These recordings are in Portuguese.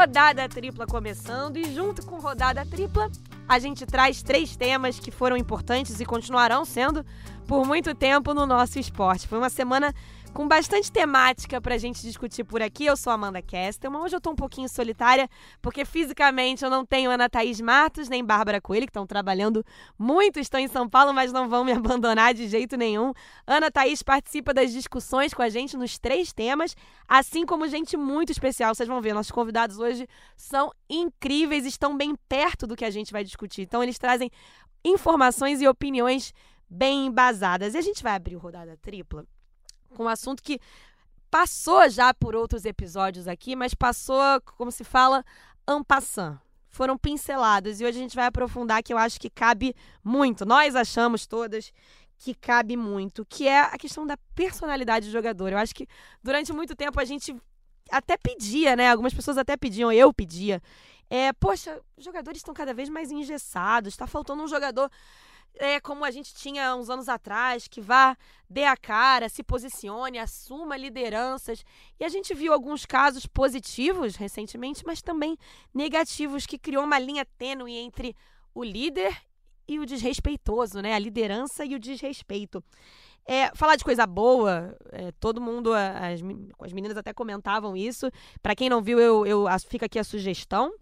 rodada tripla começando e junto com rodada tripla a gente traz três temas que foram importantes e continuarão sendo por muito tempo no nosso esporte. Foi uma semana com bastante temática pra gente discutir por aqui. Eu sou Amanda Kestelman. Hoje eu tô um pouquinho solitária, porque fisicamente eu não tenho Ana Thaís Matos nem Bárbara Coelho, que estão trabalhando muito, estão em São Paulo, mas não vão me abandonar de jeito nenhum. Ana Thaís participa das discussões com a gente nos três temas, assim como gente muito especial. Vocês vão ver, nossos convidados hoje são incríveis, estão bem perto do que a gente vai discutir. Então, eles trazem informações e opiniões bem embasadas. E a gente vai abrir o rodada tripla com um assunto que passou já por outros episódios aqui, mas passou, como se fala, en passant. Foram pinceladas e hoje a gente vai aprofundar que eu acho que cabe muito. Nós achamos todas que cabe muito, que é a questão da personalidade do jogador. Eu acho que durante muito tempo a gente até pedia, né? Algumas pessoas até pediam, eu pedia. É, poxa, os jogadores estão cada vez mais engessados, está faltando um jogador é, como a gente tinha uns anos atrás, que vá, dê a cara, se posicione, assuma lideranças. E a gente viu alguns casos positivos recentemente, mas também negativos, que criou uma linha tênue entre o líder e o desrespeitoso, né? A liderança e o desrespeito. É, falar de coisa boa, é, todo mundo, as, as meninas até comentavam isso. Para quem não viu, eu, eu fica aqui a sugestão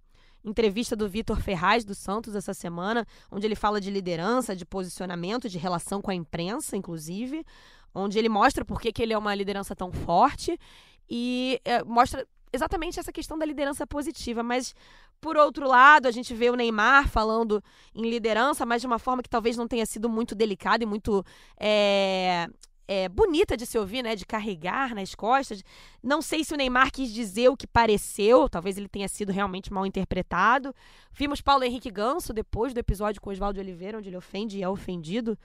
entrevista do Vitor Ferraz do Santos essa semana, onde ele fala de liderança, de posicionamento, de relação com a imprensa, inclusive, onde ele mostra por que, que ele é uma liderança tão forte e é, mostra exatamente essa questão da liderança positiva, mas por outro lado, a gente vê o Neymar falando em liderança, mas de uma forma que talvez não tenha sido muito delicada e muito é, é, bonita de se ouvir, né? De carregar nas costas. Não sei se o Neymar quis dizer o que pareceu, talvez ele tenha sido realmente mal interpretado. Vimos Paulo Henrique Ganso depois do episódio com Oswaldo Oliveira, onde ele ofende e é ofendido.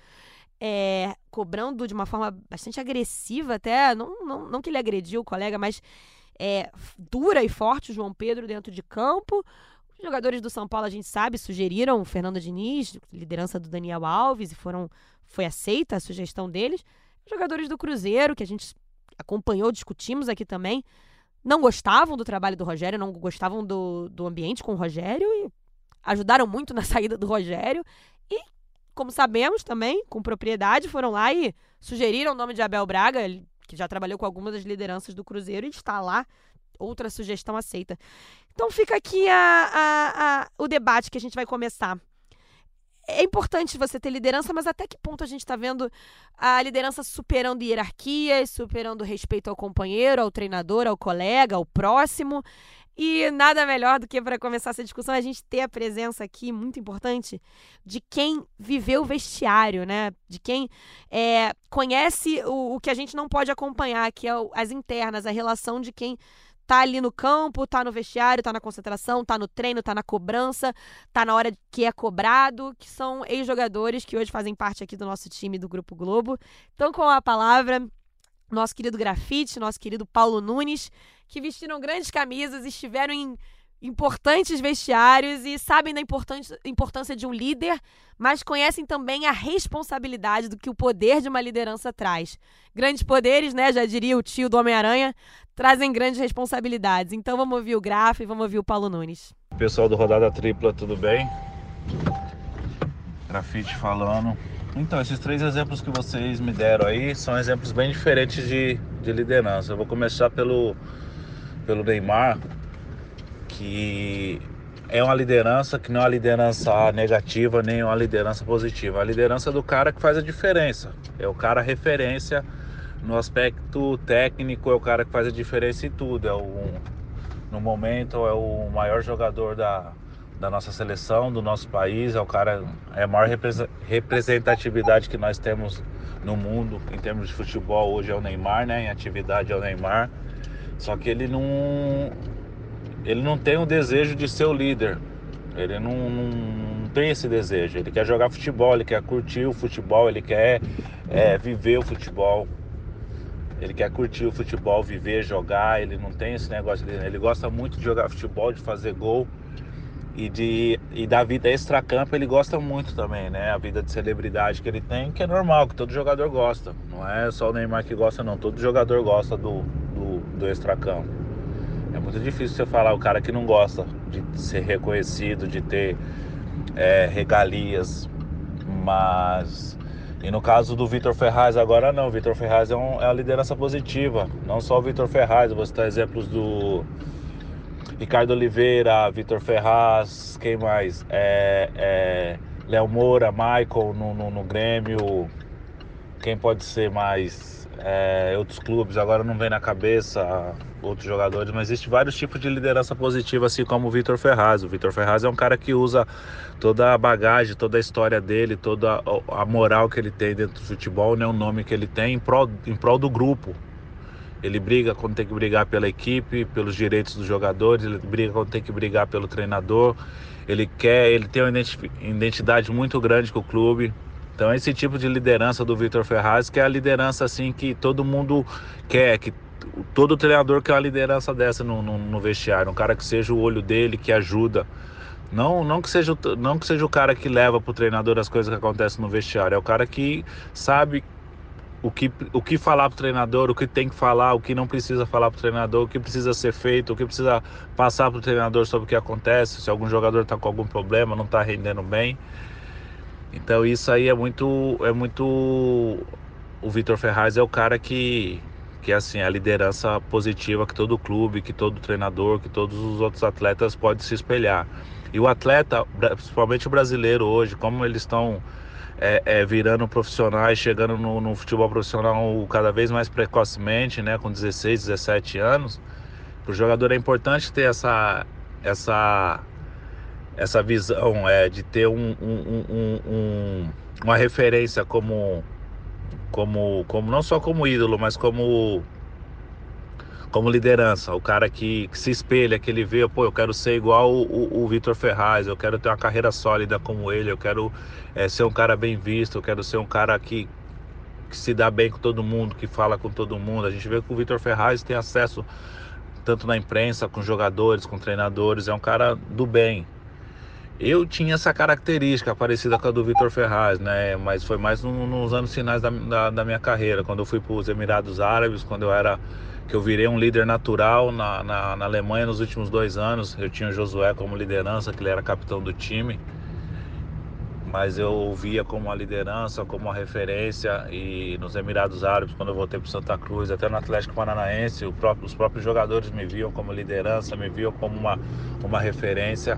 É, cobrando de uma forma bastante agressiva, até. Não, não, não que ele agrediu o colega, mas é, dura e forte o João Pedro dentro de campo. Os jogadores do São Paulo, a gente sabe, sugeriram o Fernando Diniz, liderança do Daniel Alves, e foram, foi aceita a sugestão deles. Jogadores do Cruzeiro, que a gente acompanhou, discutimos aqui também, não gostavam do trabalho do Rogério, não gostavam do, do ambiente com o Rogério e ajudaram muito na saída do Rogério. E, como sabemos também, com propriedade, foram lá e sugeriram o nome de Abel Braga, que já trabalhou com algumas das lideranças do Cruzeiro e está lá. Outra sugestão aceita. Então fica aqui a, a, a, o debate que a gente vai começar é importante você ter liderança, mas até que ponto a gente está vendo a liderança superando hierarquias, superando respeito ao companheiro, ao treinador, ao colega, ao próximo. E nada melhor do que para começar essa discussão a gente ter a presença aqui, muito importante, de quem viveu o vestiário, né? De quem é, conhece o, o que a gente não pode acompanhar, que é o, as internas, a relação de quem tá ali no campo, tá no vestiário, tá na concentração, tá no treino, tá na cobrança, tá na hora que é cobrado, que são ex-jogadores que hoje fazem parte aqui do nosso time do Grupo Globo. Então, com a palavra, nosso querido Grafite, nosso querido Paulo Nunes, que vestiram grandes camisas, estiveram em importantes vestiários e sabem da importância de um líder, mas conhecem também a responsabilidade do que o poder de uma liderança traz. Grandes poderes, né? Já diria o tio do Homem-Aranha, trazem grandes responsabilidades. Então vamos ouvir o Grafo e vamos ouvir o Paulo Nunes. Pessoal do Rodada Tripla, tudo bem? Grafite falando. Então, esses três exemplos que vocês me deram aí são exemplos bem diferentes de, de liderança. Eu vou começar pelo, pelo Neymar que é uma liderança que não é uma liderança negativa nem uma liderança positiva. A liderança do cara que faz a diferença. É o cara referência no aspecto técnico, é o cara que faz a diferença em tudo. É o, no momento é o maior jogador da, da nossa seleção, do nosso país, é o cara, é a maior representatividade que nós temos no mundo em termos de futebol hoje é o Neymar, né? Em atividade é o Neymar. Só que ele não ele não tem o desejo de ser o líder. Ele não, não, não, tem esse desejo. Ele quer jogar futebol, ele quer curtir o futebol, ele quer é, viver o futebol. Ele quer curtir o futebol, viver, jogar. Ele não tem esse negócio dele. Ele gosta muito de jogar futebol, de fazer gol e de e da vida extra-campo ele gosta muito também, né? A vida de celebridade que ele tem, que é normal, que todo jogador gosta. Não é só o Neymar que gosta, não. Todo jogador gosta do, do, do extra-campo. Muito difícil você falar o cara que não gosta de ser reconhecido, de ter é, regalias, mas e no caso do Vitor Ferraz agora não, Vitor Ferraz é, um, é uma liderança positiva, não só o Vitor Ferraz, eu vou citar exemplos do Ricardo Oliveira, Vitor Ferraz, quem mais? É, é, Léo Moura, Michael no, no, no, Grêmio, quem pode ser mais? É, outros clubes, agora não vem na cabeça outros jogadores, mas existe vários tipos de liderança positiva, assim como o Vitor Ferraz. O Vitor Ferraz é um cara que usa toda a bagagem, toda a história dele, toda a moral que ele tem dentro do futebol, né, o nome que ele tem em prol, em prol do grupo. Ele briga quando tem que brigar pela equipe, pelos direitos dos jogadores, ele briga quando tem que brigar pelo treinador. Ele quer, ele tem uma identidade muito grande com o clube. Então esse tipo de liderança do Vitor Ferraz, que é a liderança assim que todo mundo quer, que todo treinador quer uma liderança dessa no, no, no, vestiário, um cara que seja o olho dele, que ajuda. Não, não, que seja, não que seja o cara que leva para o treinador as coisas que acontecem no vestiário, é o cara que sabe o que, o que falar para o treinador, o que tem que falar, o que não precisa falar para o treinador, o que precisa ser feito, o que precisa passar para o treinador sobre o que acontece, se algum jogador está com algum problema, não está rendendo bem. Então isso aí é muito, é muito. O Vitor Ferraz é o cara que, que assim, a liderança positiva que todo clube, que todo treinador, que todos os outros atletas podem se espelhar. E o atleta, principalmente o brasileiro hoje, como eles estão é, é, virando profissionais, chegando no, no, futebol profissional cada vez mais precocemente, né, com 16, 17 anos, para o jogador é importante ter essa, essa, essa visão é, de ter um, um, um, uma referência como como, como não só como ídolo, mas como como liderança, o cara que, que, se espelha, que ele vê, pô, eu quero ser igual o, o, o Vitor Ferraz, eu quero ter uma carreira sólida como ele, eu quero é, ser um cara bem visto, eu quero ser um cara que, que se dá bem com todo mundo, que fala com todo mundo. A gente vê que o Vitor Ferraz tem acesso tanto na imprensa, com jogadores, com treinadores, é um cara do bem, eu tinha essa característica parecida com a do Vitor Ferraz, né? Mas foi mais no, nos anos finais da, da, da, minha carreira, quando eu fui para os Emirados Árabes, quando eu era que eu virei um líder natural na, na, na, Alemanha nos últimos dois anos. Eu tinha o Josué como liderança, que ele era capitão do time, mas eu via como uma liderança, como uma referência. E nos Emirados Árabes, quando eu voltei para Santa Cruz, até no Atlético Paranaense, próprio, os próprios jogadores me viam como liderança, me viam como uma, uma referência.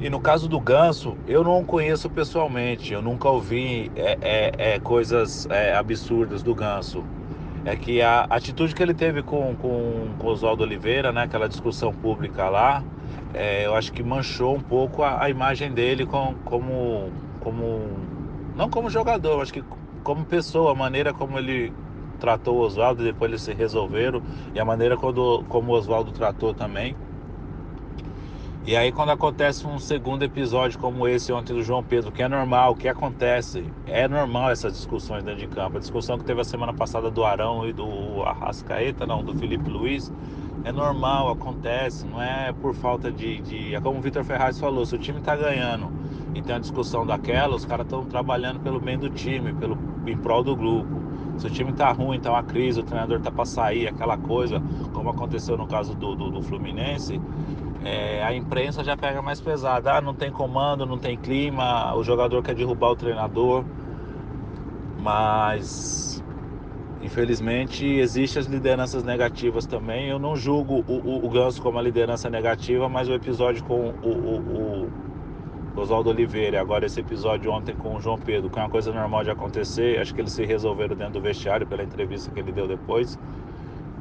E no caso do Ganso, eu não conheço pessoalmente, eu nunca ouvi é, é, é, coisas é, absurdas do Ganso. É que a atitude que ele teve com, com, com Oswaldo Oliveira, né, aquela discussão pública lá, é, eu acho que manchou um pouco a, a imagem dele com, como, como. Não como jogador, acho que como pessoa, a maneira como ele tratou o Oswaldo, depois eles se resolveram, e a maneira quando, como o Oswaldo tratou também. E aí quando acontece um segundo episódio como esse ontem do João Pedro, que é normal, que acontece, é normal essas discussões dentro de campo. A discussão que teve a semana passada do Arão e do Arrascaeta, não, do Felipe Luiz, é normal, acontece, não é por falta de. de... É como o Vitor Ferraz falou, se o time tá ganhando e tem a discussão daquela, os caras estão trabalhando pelo bem do time, pelo, em prol do grupo. Se o time tá ruim, tá uma crise, o treinador tá para sair, aquela coisa, como aconteceu no caso do, do, do Fluminense, é, a imprensa já pega mais pesada. Ah, não tem comando, não tem clima, o jogador quer derrubar o treinador. Mas infelizmente existem as lideranças negativas também. Eu não julgo o, o, o Ganso como a liderança negativa, mas o episódio com o, o, o Oswaldo Oliveira, agora esse episódio ontem com o João Pedro, que é uma coisa normal de acontecer, acho que eles se resolveram dentro do vestiário pela entrevista que ele deu depois.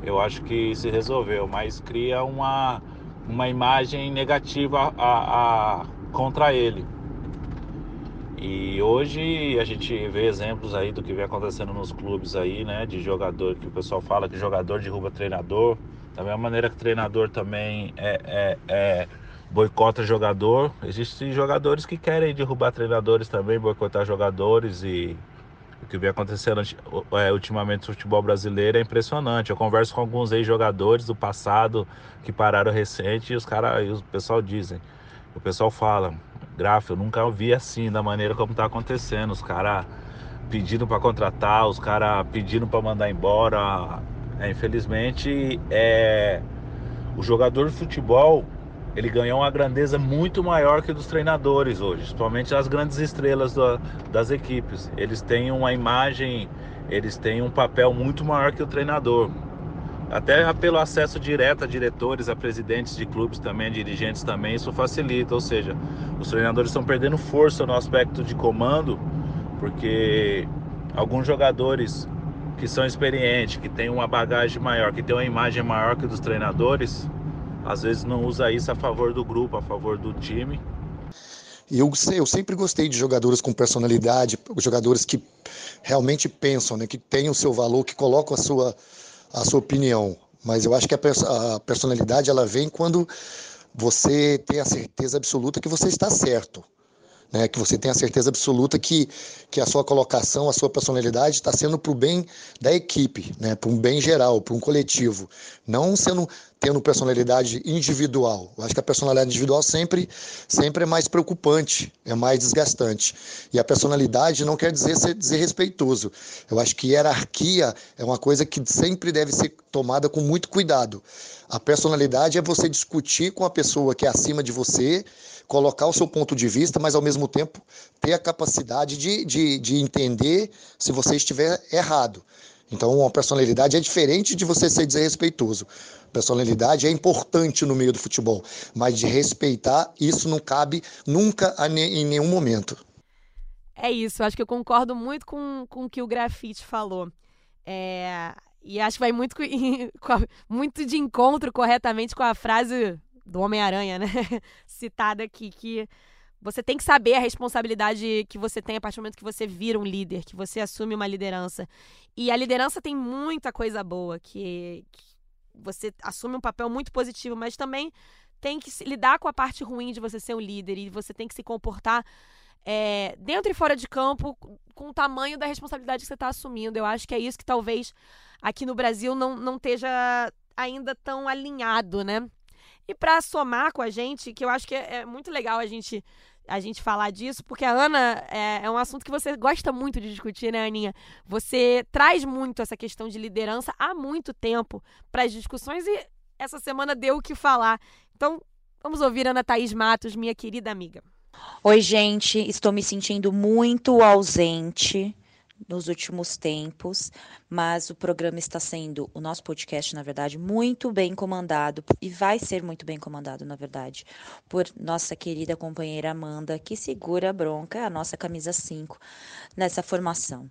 Eu acho que se resolveu, mas cria uma uma imagem negativa a, a, contra ele. E hoje a gente vê exemplos aí do que vem acontecendo nos clubes aí, né? De jogador, que o pessoal fala que jogador derruba treinador. Da mesma maneira que treinador também é, é, é boicota jogador. Existem jogadores que querem derrubar treinadores também, boicotar jogadores e que vem acontecendo é, ultimamente no futebol brasileiro é impressionante. Eu converso com alguns ex-jogadores do passado que pararam recente e os caras, o pessoal dizem, o pessoal fala, Graf, eu nunca vi assim da maneira como tá acontecendo. Os caras pedindo para contratar, os caras pedindo para mandar embora. É, infelizmente, é, o jogador de futebol ele ganhou uma grandeza muito maior que dos treinadores hoje, principalmente as grandes estrelas da, das equipes. Eles têm uma imagem, eles têm um papel muito maior que o treinador. Até pelo acesso direto a diretores, a presidentes de clubes também, a dirigentes também, isso facilita. Ou seja, os treinadores estão perdendo força no aspecto de comando, porque alguns jogadores que são experientes, que têm uma bagagem maior, que têm uma imagem maior que dos treinadores, às vezes não usa isso a favor do grupo, a favor do time. Eu, eu sempre gostei de jogadores com personalidade, jogadores que realmente pensam, né, que têm o seu valor, que colocam a sua, a sua opinião. Mas eu acho que a, a personalidade ela vem quando você tem a certeza absoluta que você está certo né, que você tenha certeza absoluta que, que a sua colocação, a sua personalidade está sendo para o bem da equipe, né, para um bem geral, para um coletivo, não sendo tendo personalidade individual. Eu acho que a personalidade individual sempre, sempre é mais preocupante, é mais desgastante. E a personalidade não quer dizer ser desrespeitoso. Eu acho que hierarquia é uma coisa que sempre deve ser tomada com muito cuidado. A personalidade é você discutir com a pessoa que é acima de você colocar o seu ponto de vista, mas ao mesmo tempo ter a capacidade de, de, de entender se você estiver errado. Então, a personalidade é diferente de você ser desrespeitoso. Personalidade é importante no meio do futebol, mas de respeitar, isso não cabe nunca em nenhum momento. É isso, acho que eu concordo muito com, com o que o Grafite falou. É, e acho que vai muito, muito de encontro corretamente com a frase do Homem-Aranha, né? Citada aqui, que você tem que saber a responsabilidade que você tem a partir do momento que você vira um líder, que você assume uma liderança. E a liderança tem muita coisa boa, que, que você assume um papel muito positivo, mas também tem que lidar com a parte ruim de você ser um líder e você tem que se comportar é, dentro e fora de campo com o tamanho da responsabilidade que você está assumindo. Eu acho que é isso que talvez aqui no Brasil não, não esteja ainda tão alinhado, né? E para somar com a gente, que eu acho que é, é, muito legal a gente a gente falar disso, porque a Ana é, é, um assunto que você gosta muito de discutir, né, Aninha? Você traz muito essa questão de liderança há muito tempo para as discussões e essa semana deu o que falar. Então, vamos ouvir Ana Thaís Matos, minha querida amiga. Oi, gente, estou me sentindo muito ausente nos últimos tempos, mas o programa está sendo, o nosso podcast, na verdade, muito bem comandado e vai ser muito bem comandado, na verdade, por nossa querida companheira Amanda, que segura a bronca, a nossa camisa 5 nessa formação.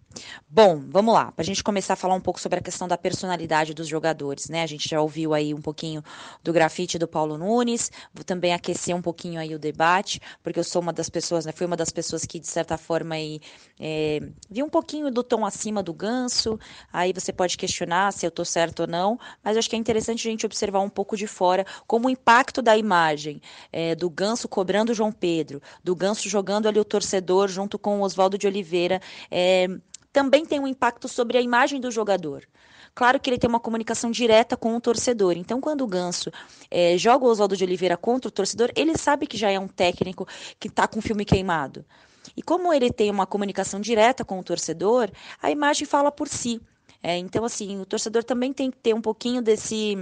Bom, vamos lá, para a gente começar a falar um pouco sobre a questão da personalidade dos jogadores, né? A gente já ouviu aí um pouquinho do grafite do Paulo Nunes, vou também aquecer um pouquinho aí o debate, porque eu sou uma das pessoas, né? Fui uma das pessoas que, de certa forma, aí, é, vi um pouquinho do tom acima do ganso, Aí você pode questionar se eu estou certo ou não, mas acho que é interessante a gente observar um pouco de fora como o impacto da imagem é, do Ganso cobrando o João Pedro, do Ganso jogando ali o torcedor junto com o Oswaldo de Oliveira, é, também tem um impacto sobre a imagem do jogador. Claro que ele tem uma comunicação direta com o torcedor. Então, quando o Ganso é, joga o Oswaldo de Oliveira contra o torcedor, ele sabe que já é um técnico que está com o filme queimado. E como ele tem uma comunicação direta com o torcedor, a imagem fala por si. É, então, assim, o torcedor também tem que ter um pouquinho desse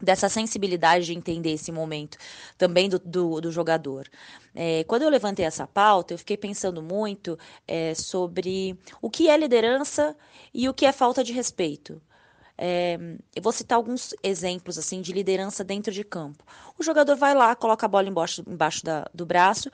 dessa sensibilidade de entender esse momento também do, do, do jogador. É, quando eu levantei essa pauta, eu fiquei pensando muito é, sobre o que é liderança e o que é falta de respeito. É, eu vou citar alguns exemplos assim de liderança dentro de campo. O jogador vai lá, coloca a bola embaixo, embaixo da, do braço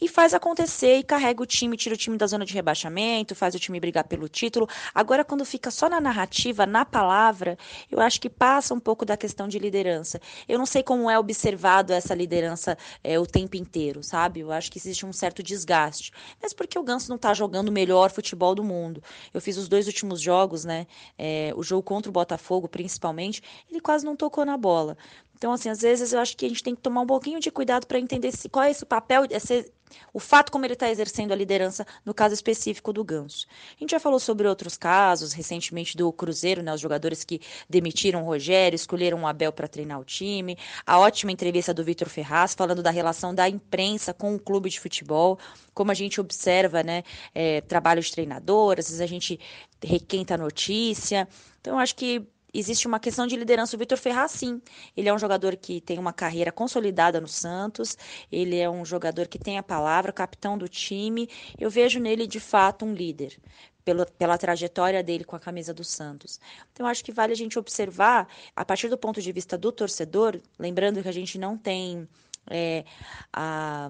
e faz acontecer e carrega o time, tira o time da zona de rebaixamento, faz o time brigar pelo título. Agora, quando fica só na narrativa, na palavra, eu acho que passa um pouco da questão de liderança. Eu não sei como é observado essa liderança é, o tempo inteiro, sabe? Eu acho que existe um certo desgaste. Mas porque o Ganso não está jogando o melhor futebol do mundo. Eu fiz os dois últimos jogos, né? É, o jogo contra o Botafogo Botafogo, principalmente, ele quase não tocou na bola. Então, assim, às vezes eu acho que a gente tem que tomar um pouquinho de cuidado para entender se, qual é esse papel, esse, o fato como ele está exercendo a liderança no caso específico do Ganso. A gente já falou sobre outros casos, recentemente do Cruzeiro, né, os jogadores que demitiram o Rogério, escolheram o Abel para treinar o time, a ótima entrevista do Vitor Ferraz falando da relação da imprensa com o clube de futebol, como a gente observa, né, é, trabalho de treinador, às vezes a gente requenta a notícia. Então, acho que existe uma questão de liderança. O Vitor Ferraz, sim. Ele é um jogador que tem uma carreira consolidada no Santos, ele é um jogador que tem a palavra, capitão do time. Eu vejo nele, de fato, um líder. Pela, pela trajetória dele com a camisa do Santos. Então, acho que vale a gente observar, a partir do ponto de vista do torcedor, lembrando que a gente não tem é, a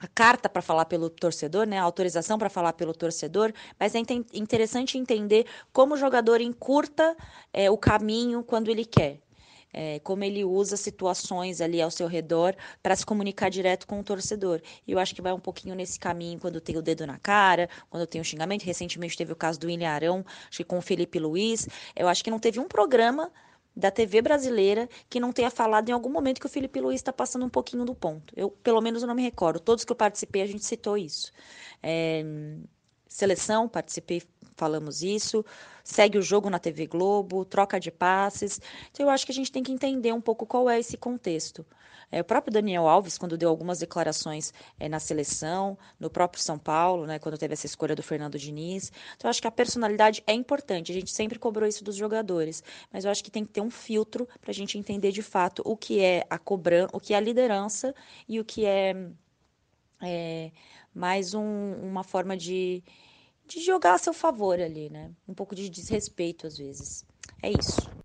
a carta para falar pelo torcedor, né, a autorização para falar pelo torcedor, mas é interessante entender como o jogador encurta é, o caminho quando ele quer. É, como ele usa situações ali ao seu redor para se comunicar direto com o torcedor. E eu acho que vai um pouquinho nesse caminho quando tem o dedo na cara, quando tem o xingamento. Recentemente teve o caso do William Arão, acho que com o Felipe Luiz. Eu acho que não teve um programa da TV brasileira que não tenha falado em algum momento que o Felipe Luiz está passando um pouquinho do ponto. Eu, pelo menos, eu não me recordo. Todos que eu participei, a gente citou isso. É, seleção, participei, falamos isso. Segue o jogo na TV Globo, troca de passes. Então, eu acho que a gente tem que entender um pouco qual é esse contexto. É, o próprio Daniel Alves, quando deu algumas declarações é, na seleção, no próprio São Paulo, né, quando teve essa escolha do Fernando Diniz. Então, acho que a personalidade é importante. A gente sempre cobrou isso dos jogadores, mas eu acho que tem que ter um filtro para a gente entender de fato o que é a cobrança, o que é a liderança e o que é, é mais um, uma forma de, de jogar a seu favor ali, né? Um pouco de desrespeito às vezes. É isso.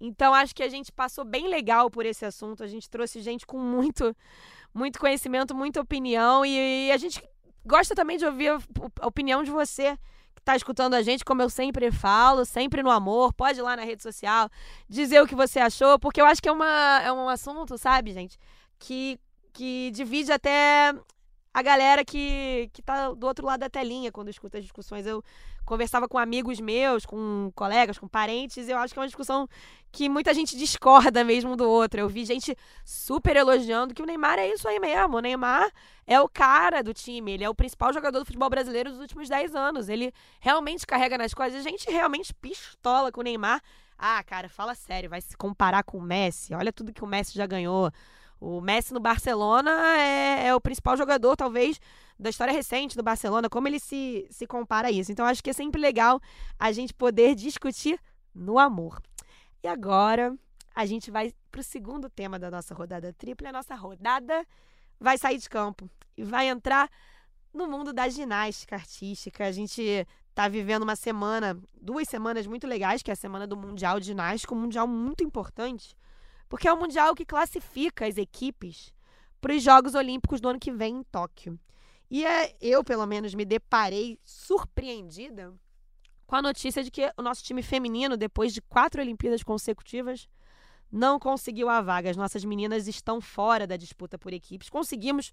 Então acho que a gente passou bem legal por esse assunto. A gente trouxe gente com muito, muito conhecimento, muita opinião e, a gente gosta também de ouvir a opinião de você que está escutando a gente, como eu sempre falo, sempre no amor. Pode ir lá na rede social dizer o que você achou, porque eu acho que é, uma, é um assunto, sabe, gente, que, que divide até a galera que, que tá do outro lado da telinha quando escuta as discussões. Eu conversava com amigos meus, com colegas, com parentes, eu acho que é uma discussão que muita gente discorda mesmo do outro. Eu vi gente super elogiando que o Neymar é isso aí mesmo. O Neymar é o cara do time, ele é o principal jogador do futebol brasileiro dos últimos 10 anos. Ele realmente carrega nas coisas. A gente realmente pistola com o Neymar. Ah, cara, fala sério, vai se comparar com o Messi. Olha tudo que o Messi já ganhou. O Messi no Barcelona é, é, o principal jogador, talvez, da história recente do Barcelona. Como ele se, se compara a isso? Então, acho que é sempre legal a gente poder discutir no amor. E agora, a gente vai para o segundo tema da nossa rodada tripla. A nossa rodada vai sair de campo e vai entrar no mundo da ginástica artística. A gente está vivendo uma semana, duas semanas muito legais, que é a semana do Mundial de Ginástica, um mundial muito importante porque é o Mundial que classifica as equipes para os Jogos Olímpicos do ano que vem em Tóquio. E é, eu, pelo menos, me deparei surpreendida com a notícia de que o nosso time feminino, depois de quatro Olimpíadas consecutivas, não conseguiu a vaga. As nossas meninas estão fora da disputa por equipes. Conseguimos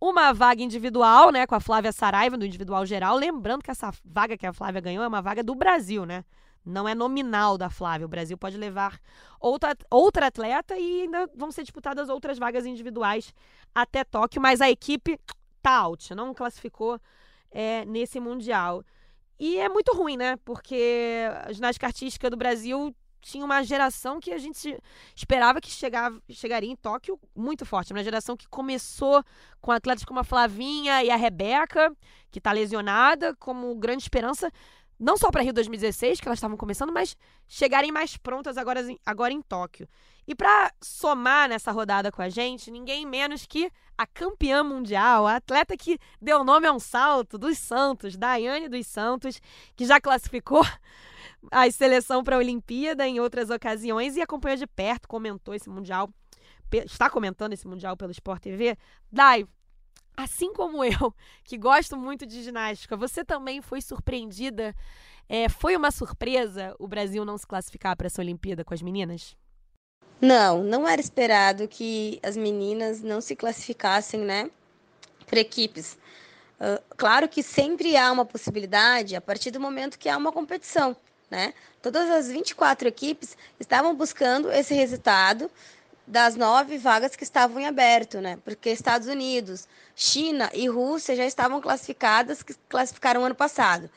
uma vaga individual, né, com a Flávia Saraiva, no individual geral. Lembrando que essa vaga que a Flávia ganhou é uma vaga do Brasil, né? Não é nominal da Flávia. O Brasil pode levar outra, outra atleta e ainda vão ser disputadas outras vagas individuais até Tóquio, mas a equipe tá out, não classificou é, nesse Mundial. E é muito ruim, né? Porque a ginástica artística do Brasil tinha uma geração que a gente esperava que chegava, chegaria em Tóquio muito forte. Uma geração que começou com atletas como a Flavinha e a Rebeca, que está lesionada, como grande esperança não só para Rio 2016, que elas estavam começando, mas chegarem mais prontas agora, agora em Tóquio. E para somar nessa rodada com a gente, ninguém menos que a campeã mundial, a atleta que deu nome a um salto dos Santos, Daiane dos Santos, que já classificou a seleção para a Olimpíada em outras ocasiões e acompanhou de perto, comentou esse mundial, está comentando esse mundial pelo Sport TV. Dai, assim como eu, que gosto muito de ginástica, você também foi surpreendida? É, foi uma surpresa o Brasil não se classificar para essa Olimpíada com as meninas? Não, não era esperado que as meninas não se classificassem, né, por equipes. Uh, claro que sempre há uma possibilidade a partir do momento que há uma competição, né? Todas as 24 equipes estavam buscando esse resultado das nove vagas que estavam em aberto, né? Porque Estados Unidos, China e Rússia já estavam classificadas, que classificaram ano passado.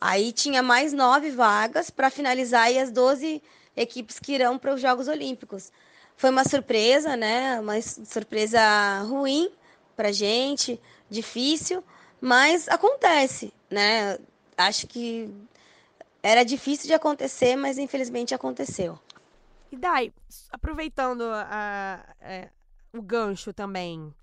Aí tinha mais nove vagas para finalizar e as 12 equipes que irão para os Jogos Olímpicos. Foi uma surpresa, né? Uma surpresa ruim para gente, difícil, mas acontece, né? Acho que era difícil de acontecer, mas infelizmente aconteceu. E Dai, aproveitando a, é, o gancho também,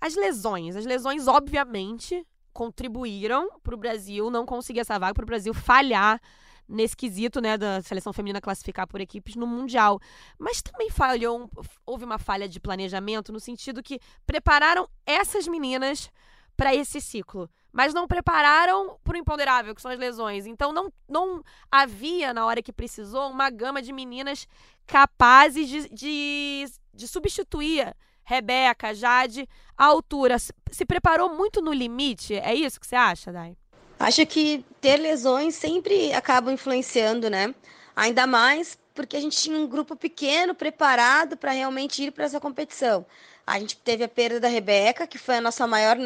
as lesões. As lesões, obviamente, contribuíram para o Brasil não conseguir essa vaga, para o Brasil falhar nesse quesito, né, da seleção feminina classificar por equipes no Mundial. Mas também falhou, houve uma falha de planejamento no sentido que prepararam essas meninas para esse ciclo, mas não prepararam para o imponderável, que são as lesões. Então não, não havia, na hora que precisou, uma gama de meninas capazes de, de, de substituir Rebeca, Jade, a altura. Se preparou muito no limite? É isso que você acha, Dai? Acho que ter lesões sempre acaba influenciando, né? Ainda mais porque a gente tinha um grupo pequeno preparado para realmente ir para essa competição. A gente teve a perda da Rebeca, que foi a nossa maior,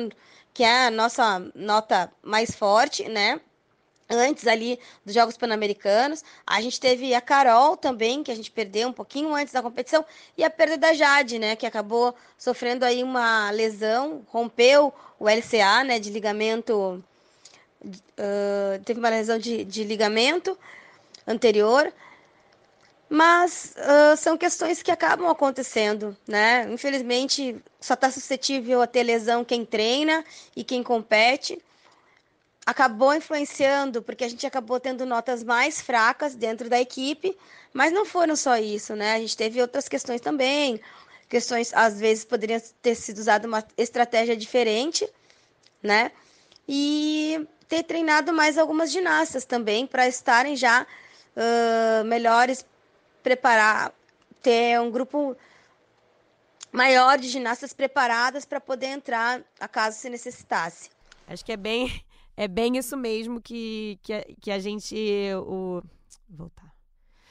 que é a nossa nota mais forte, né? Antes ali dos Jogos Pan-Americanos. A gente teve a Carol também, que a gente perdeu um pouquinho antes da competição, e a perda da Jade, né? Que acabou sofrendo aí uma lesão, rompeu o LCA, né? De ligamento uh, teve uma lesão de, de ligamento anterior, mas uh, são questões que acabam acontecendo, né? Infelizmente, só está suscetível a ter lesão quem treina e quem compete. Acabou influenciando, porque a gente acabou tendo notas mais fracas dentro da equipe, mas não foram só isso, né? A gente teve outras questões também, questões, às vezes, poderiam ter sido usada uma estratégia diferente, né? E ter treinado mais algumas ginastas também para estarem já uh, melhores, preparar, ter um grupo maior de ginastas preparadas para poder entrar, a caso se necessitasse. Acho que é bem, é bem isso mesmo que, que, a, que a gente. O, voltar.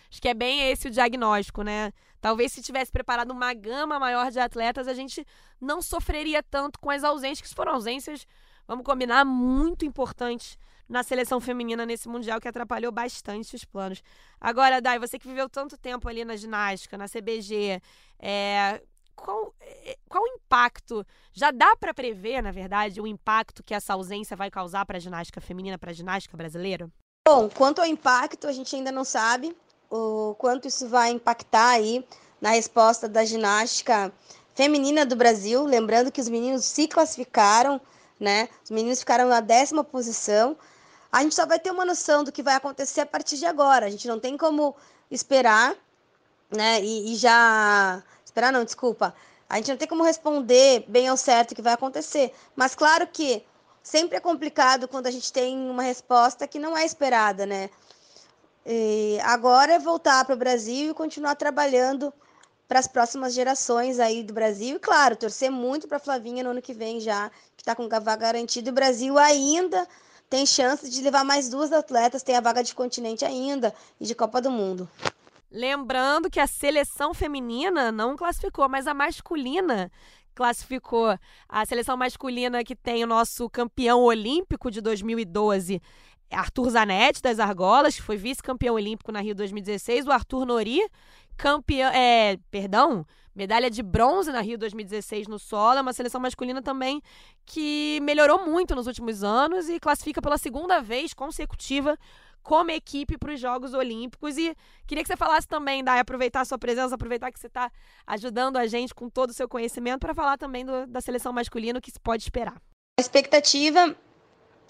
Acho que é bem esse o diagnóstico, né? Talvez se tivesse preparado uma gama maior de atletas, a gente não sofreria tanto com as ausências, que foram ausências vamos combinar, muito importantes na seleção feminina nesse Mundial que atrapalhou bastante os planos. Agora, Dai, você que viveu tanto tempo ali na ginástica, na CBG, é, qual, é, qual o impacto? Já dá para prever, na verdade, o impacto que essa ausência vai causar para a ginástica feminina, para a ginástica brasileira? Bom, quanto ao impacto, a gente ainda não sabe o quanto isso vai impactar aí na resposta da ginástica feminina do Brasil. Lembrando que os meninos se classificaram né? Os meninos ficaram na décima posição. A gente só vai ter uma noção do que vai acontecer a partir de agora. A gente não tem como esperar, né? E, e já. Esperar não, desculpa. A gente não tem como responder bem ao certo o que vai acontecer. Mas claro que sempre é complicado quando a gente tem uma resposta que não é esperada, né? E agora é voltar para o Brasil e continuar trabalhando para as próximas gerações aí do Brasil. E claro, torcer muito para a Flavinha no ano que vem já está com a vaga garantida. O Brasil ainda tem chance de levar mais duas atletas, tem a vaga de continente ainda e de Copa do Mundo. Lembrando que a seleção feminina não classificou, mas a masculina classificou. A seleção masculina que tem o nosso campeão olímpico de 2012, Arthur Zanetti, das Argolas, que foi vice-campeão olímpico na Rio 2016, o Arthur Nori, campeão, é, perdão, medalha de bronze na Rio 2016 no solo. É uma seleção masculina também que melhorou muito nos últimos anos e classifica pela segunda vez consecutiva como equipe para os Jogos Olímpicos. E queria que você falasse também, Dai, aproveitar a sua presença, aproveitar que você está ajudando a gente com todo o seu conhecimento para falar também do, da seleção masculina, o que se pode esperar. A expectativa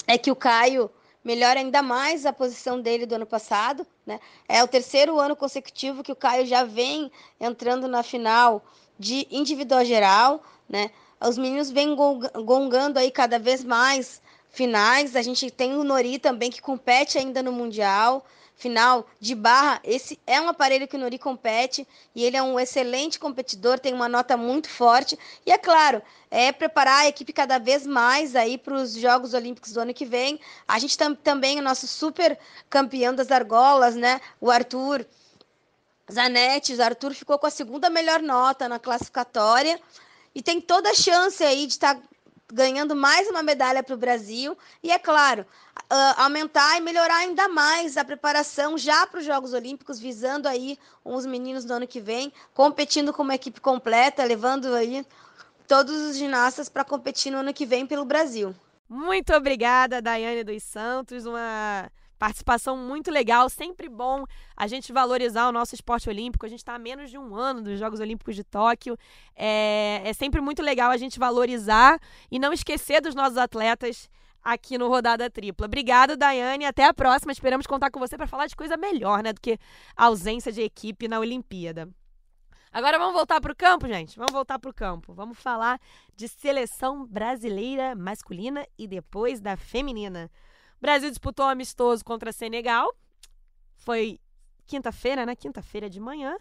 é que o Caio melhora ainda mais a posição dele do ano passado. Né? É o terceiro ano consecutivo que o Caio já vem entrando na final de individual geral. Né? Os meninos vêm gongando aí cada vez mais finais. A gente tem o Nori também que compete ainda no Mundial final de barra. Esse é um aparelho que o Nori compete e ele é um excelente competidor, tem uma nota muito forte. E é claro, é preparar a equipe cada vez mais aí para os Jogos Olímpicos do ano que vem. A gente tam, também, o nosso super campeão das argolas, né? O Arthur Zanetti. O Arthur ficou com a segunda melhor nota na classificatória e tem toda a chance aí de estar tá ganhando mais uma medalha para o Brasil. E é claro, uh, aumentar e melhorar ainda mais a preparação já para os Jogos Olímpicos, visando aí os meninos do ano que vem, competindo como equipe completa, levando aí todos os ginastas para competir no ano que vem pelo Brasil. Muito obrigada, Daiane dos Santos, uma Participação muito legal, sempre bom a gente valorizar o nosso esporte olímpico. A gente está há menos de um ano dos Jogos Olímpicos de Tóquio. É, é sempre muito legal a gente valorizar e não esquecer dos nossos atletas aqui no Rodada Tripla. Obrigada, Daiane. Até a próxima. Esperamos contar com você para falar de coisa melhor, né? Do que a ausência de equipe na Olimpíada. Agora vamos voltar para o campo, gente. Vamos voltar para o campo. Vamos falar de seleção brasileira masculina e depois da feminina. O Brasil disputou um amistoso contra Senegal. Foi quinta-feira, né? Quinta-feira de manhã.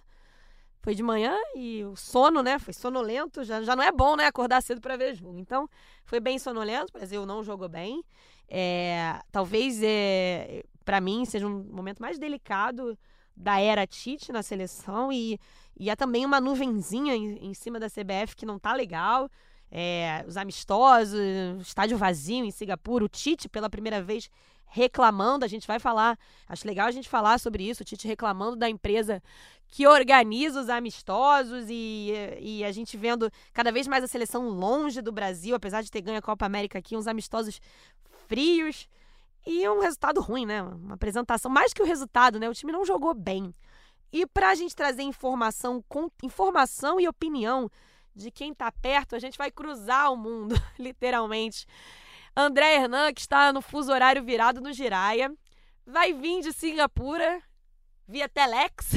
Foi de manhã e o sono, né? Foi sonolento. Já, já não é bom, né? Acordar cedo para ver jogo. Então, foi bem sonolento. O Brasil não jogou bem. É, talvez, é, para mim, seja um momento mais delicado da era Tite na seleção. E, e é também uma nuvenzinha em, em cima da CBF que não tá legal é, os amistosos, estádio vazio em Singapura, o Tite pela primeira vez reclamando, a gente vai falar, acho legal a gente falar sobre isso, o Tite reclamando da empresa que organiza os amistosos e, e a gente vendo cada vez mais a seleção longe do Brasil, apesar de ter ganho a Copa América aqui, uns amistosos frios e um resultado ruim, né? Uma apresentação, mais que o resultado, né? O time não jogou bem. E para a gente trazer informação, informação e opinião de quem está perto, a gente vai cruzar o mundo, literalmente. André Hernan, que está no fuso horário virado no Giraia, vai vir de Singapura via Telex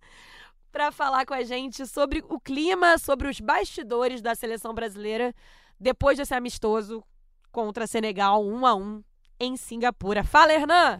para falar com a gente sobre o clima, sobre os bastidores da seleção brasileira depois desse amistoso contra Senegal 1 a 1 em Singapura. Fala, Hernan!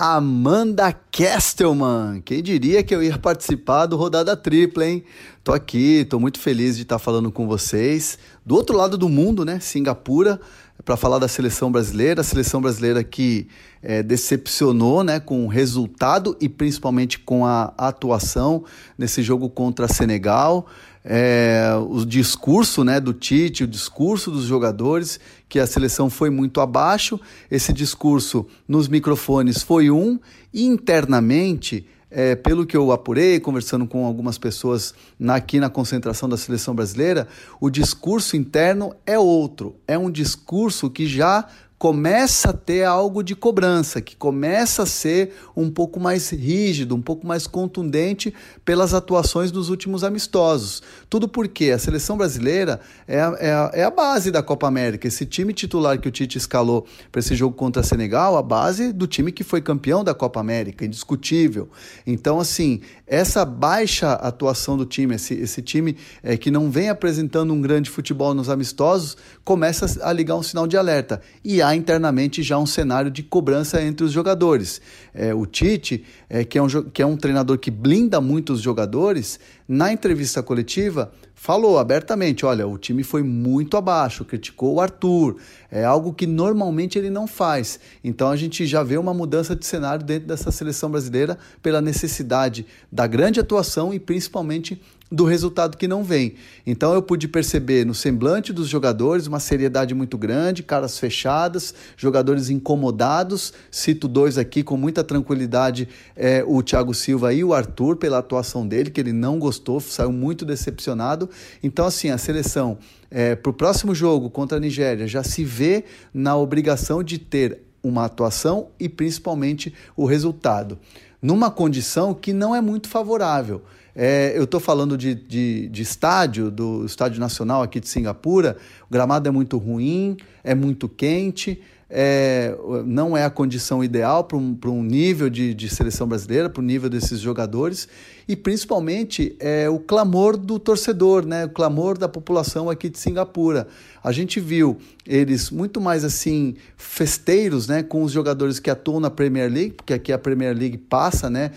Amanda Kestelman. Quem diria que eu ia participar do Rodada Tripla, hein? Tô aqui, tô muito feliz de estar falando com vocês. Do outro lado do mundo, né? Singapura, para falar da seleção brasileira. A seleção brasileira que é, decepcionou né, com o resultado e principalmente com a atuação nesse jogo contra Senegal é, o discurso né, do Tite, o discurso dos jogadores, que a seleção foi muito abaixo. Esse discurso nos microfones foi um, internamente. É, pelo que eu apurei, conversando com algumas pessoas na, aqui na concentração da seleção brasileira, o discurso interno é outro. É um discurso que já começa a ter algo de cobrança, que começa a ser um pouco mais rígido, um pouco mais contundente pelas atuações dos últimos amistosos. Tudo porque a seleção brasileira é a, é a, é a base da Copa América. Esse time titular que o Tite escalou para esse jogo contra Senegal, a base do time que foi campeão da Copa América, indiscutível. Então, assim, essa baixa atuação do time, esse, esse time é, que não vem apresentando um grande futebol nos amistosos, começa a ligar um sinal de alerta. E há internamente já um cenário de cobrança entre os jogadores. É, o Tite, é, que, é um, que é um treinador que blinda muito os jogadores, na entrevista coletiva falou abertamente: olha, o time foi muito abaixo, criticou o Arthur, é algo que normalmente ele não faz. Então a gente já vê uma mudança de cenário dentro dessa seleção brasileira pela necessidade da grande atuação e principalmente do resultado que não vem. Então eu pude perceber no semblante dos jogadores uma seriedade muito grande, caras fechadas, jogadores incomodados. Cito dois aqui com muita tranquilidade: é, o Thiago Silva e o Arthur, pela atuação dele, que ele não gostou, saiu muito decepcionado. Então, assim, a seleção é, para o próximo jogo contra a Nigéria já se vê na obrigação de ter uma atuação e principalmente o resultado, numa condição que não é muito favorável. É, eu estou falando de, de, de, estádio, do Estádio Nacional aqui de Singapura. O gramado é muito ruim, é muito quente, é, não é a condição ideal para um, um nível de, de seleção brasileira, para o nível desses jogadores, e principalmente é, o clamor do torcedor, né, o clamor da população aqui de Singapura. A gente viu eles muito mais assim festeiros, né, com os jogadores que atuam na Premier League, porque aqui a Premier League passa, né,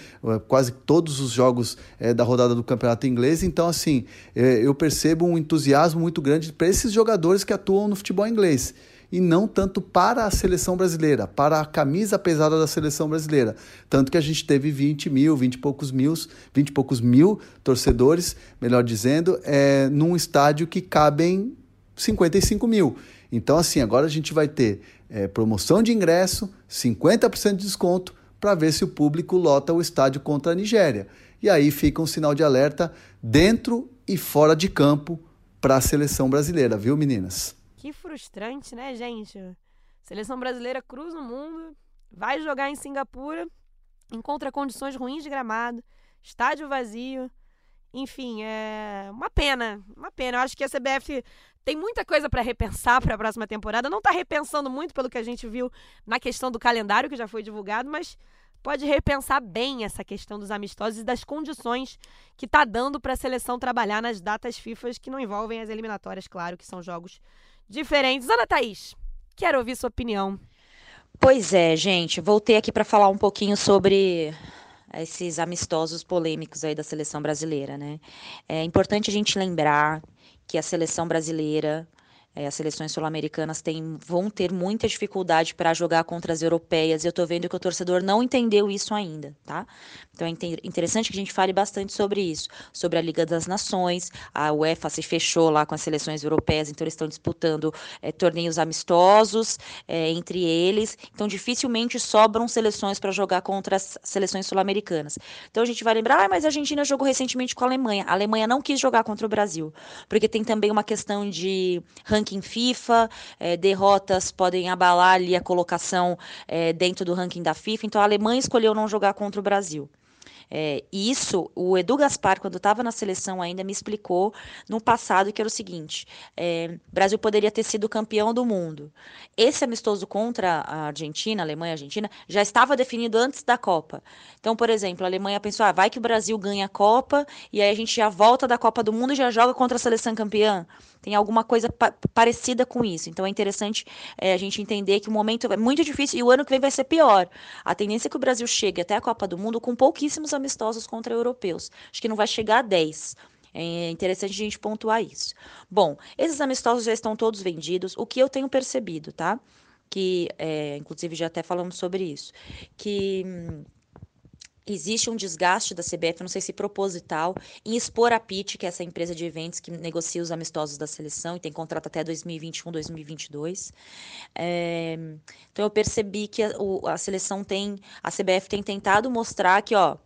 quase todos os jogos é, da rodada do campeonato inglês. Então, assim, é, eu percebo um entusiasmo muito grande para esses jogadores que atuam no futebol inglês e não tanto para a seleção brasileira, para a camisa pesada da seleção brasileira. Tanto que a gente teve 20 mil, 20 e poucos mil, 20 e poucos mil torcedores, melhor dizendo, é, num estádio que cabem 55 mil. Então, assim, agora a gente vai ter é, promoção de ingresso, 50% de desconto, para ver se o público lota o estádio contra a Nigéria. E aí fica um sinal de alerta dentro e fora de campo para a seleção brasileira, viu, meninas? Que frustrante, né, gente? Seleção brasileira cruza o mundo vai jogar em Singapura, encontra condições ruins de gramado, estádio vazio. Enfim, é uma pena, uma pena. Eu acho que a CBF tem muita coisa para repensar para a próxima temporada. Não está repensando muito pelo que a gente viu na questão do calendário que já foi divulgado, mas pode repensar bem essa questão dos amistosos e das condições que está dando para a seleção trabalhar nas datas FIFA que não envolvem as eliminatórias, claro, que são jogos diferentes. Ana Thaís, quero ouvir sua opinião. Pois é, gente, voltei aqui para falar um pouquinho sobre esses amistosos polêmicos aí da seleção brasileira, né? É importante a gente lembrar que a seleção brasileira é, as seleções sul-americanas vão ter muita dificuldade para jogar contra as europeias. E eu estou vendo que o torcedor não entendeu isso ainda, tá? Então é interessante que a gente fale bastante sobre isso, sobre a Liga das Nações. A UEFA se fechou lá com as seleções europeias, então eles estão disputando é, torneios amistosos é, entre eles. Então dificilmente sobram seleções para jogar contra as seleções sul-americanas. Então a gente vai lembrar, ah, mas a Argentina jogou recentemente com a Alemanha. A Alemanha não quis jogar contra o Brasil, porque tem também uma questão de FIFA, é, derrotas podem abalar ali a colocação é, dentro do ranking da FIFA. Então a Alemanha escolheu não jogar contra o Brasil. É, isso, o Edu Gaspar, quando estava na seleção ainda, me explicou no passado que era o seguinte: é, Brasil poderia ter sido campeão do mundo. Esse amistoso contra a Argentina, a Alemanha e Argentina, já estava definido antes da Copa. Então, por exemplo, a Alemanha pensou: ah, vai que o Brasil ganha a Copa e aí a gente já volta da Copa do Mundo e já joga contra a seleção campeã. Tem alguma coisa pa parecida com isso. Então é interessante é, a gente entender que o momento é muito difícil e o ano que vem vai ser pior. A tendência é que o Brasil chegue até a Copa do Mundo com pouquíssimos amistosos contra europeus. Acho que não vai chegar a 10. É interessante a gente pontuar isso. Bom, esses amistosos já estão todos vendidos. O que eu tenho percebido, tá? Que, é, inclusive, já até falamos sobre isso. Que. Existe um desgaste da CBF, não sei se proposital, em expor a PIT, que é essa empresa de eventos que negocia os amistosos da seleção e tem contrato até 2021, 2022. É, então eu percebi que a, a seleção tem, a CBF tem tentado mostrar que, ó,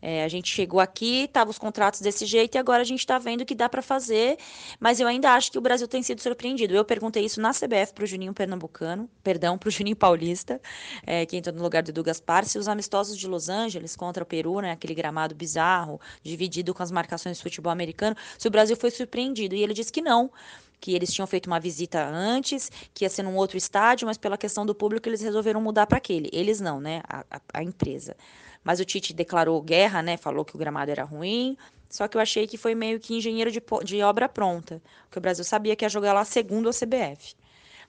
é, a gente chegou aqui, tava os contratos desse jeito e agora a gente está vendo que dá para fazer, mas eu ainda acho que o Brasil tem sido surpreendido. Eu perguntei isso na CBF para o Juninho Pernambucano, perdão, para o Juninho Paulista, é, que entra no lugar do Edu Gaspar, se os amistosos de Los Angeles contra o Peru, né, aquele gramado bizarro, dividido com as marcações de futebol americano, se o Brasil foi surpreendido. E ele disse que não, que eles tinham feito uma visita antes, que ia ser num outro estádio, mas pela questão do público eles resolveram mudar para aquele. Eles não, né? A, a, a empresa. Mas o Tite declarou guerra, né? Falou que o gramado era ruim. Só que eu achei que foi meio que engenheiro de, de obra pronta. Porque o Brasil sabia que ia jogar lá segundo a CBF.